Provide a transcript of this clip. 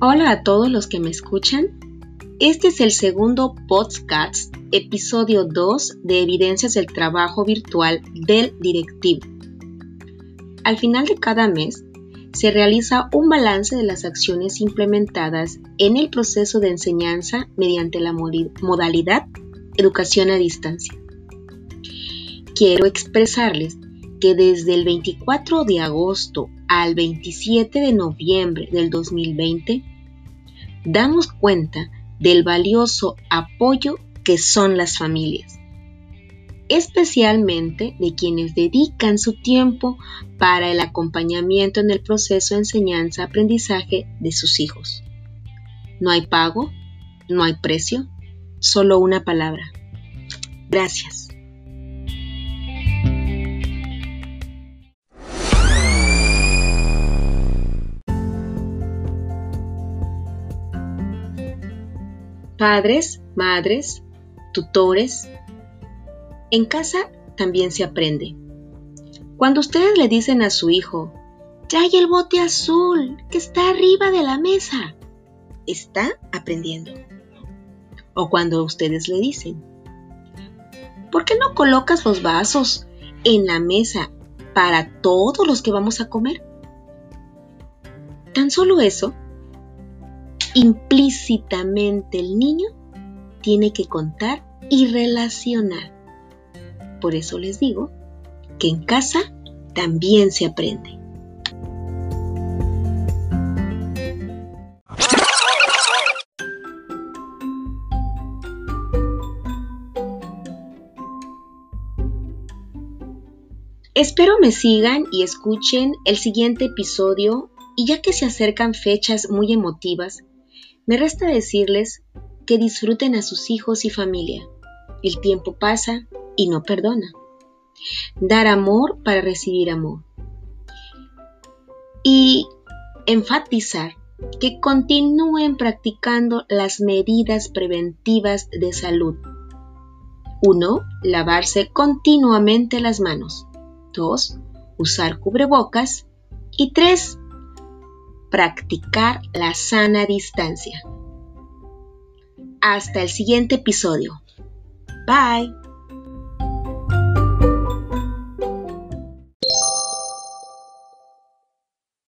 Hola a todos los que me escuchan. Este es el segundo podcast, episodio 2 de Evidencias del Trabajo Virtual del Directivo. Al final de cada mes se realiza un balance de las acciones implementadas en el proceso de enseñanza mediante la modalidad educación a distancia. Quiero expresarles que desde el 24 de agosto al 27 de noviembre del 2020 damos cuenta del valioso apoyo que son las familias, especialmente de quienes dedican su tiempo para el acompañamiento en el proceso de enseñanza-aprendizaje de sus hijos. No hay pago, no hay precio, solo una palabra. Gracias. Padres, madres, tutores. En casa también se aprende. Cuando ustedes le dicen a su hijo, ya hay el bote azul que está arriba de la mesa, está aprendiendo. O cuando ustedes le dicen, ¿por qué no colocas los vasos en la mesa para todos los que vamos a comer? Tan solo eso implícitamente el niño tiene que contar y relacionar. Por eso les digo que en casa también se aprende. Espero me sigan y escuchen el siguiente episodio y ya que se acercan fechas muy emotivas, me resta decirles que disfruten a sus hijos y familia. El tiempo pasa y no perdona. Dar amor para recibir amor. Y enfatizar que continúen practicando las medidas preventivas de salud. 1. Lavarse continuamente las manos. 2. Usar cubrebocas. Y 3 practicar la sana distancia. Hasta el siguiente episodio. Bye.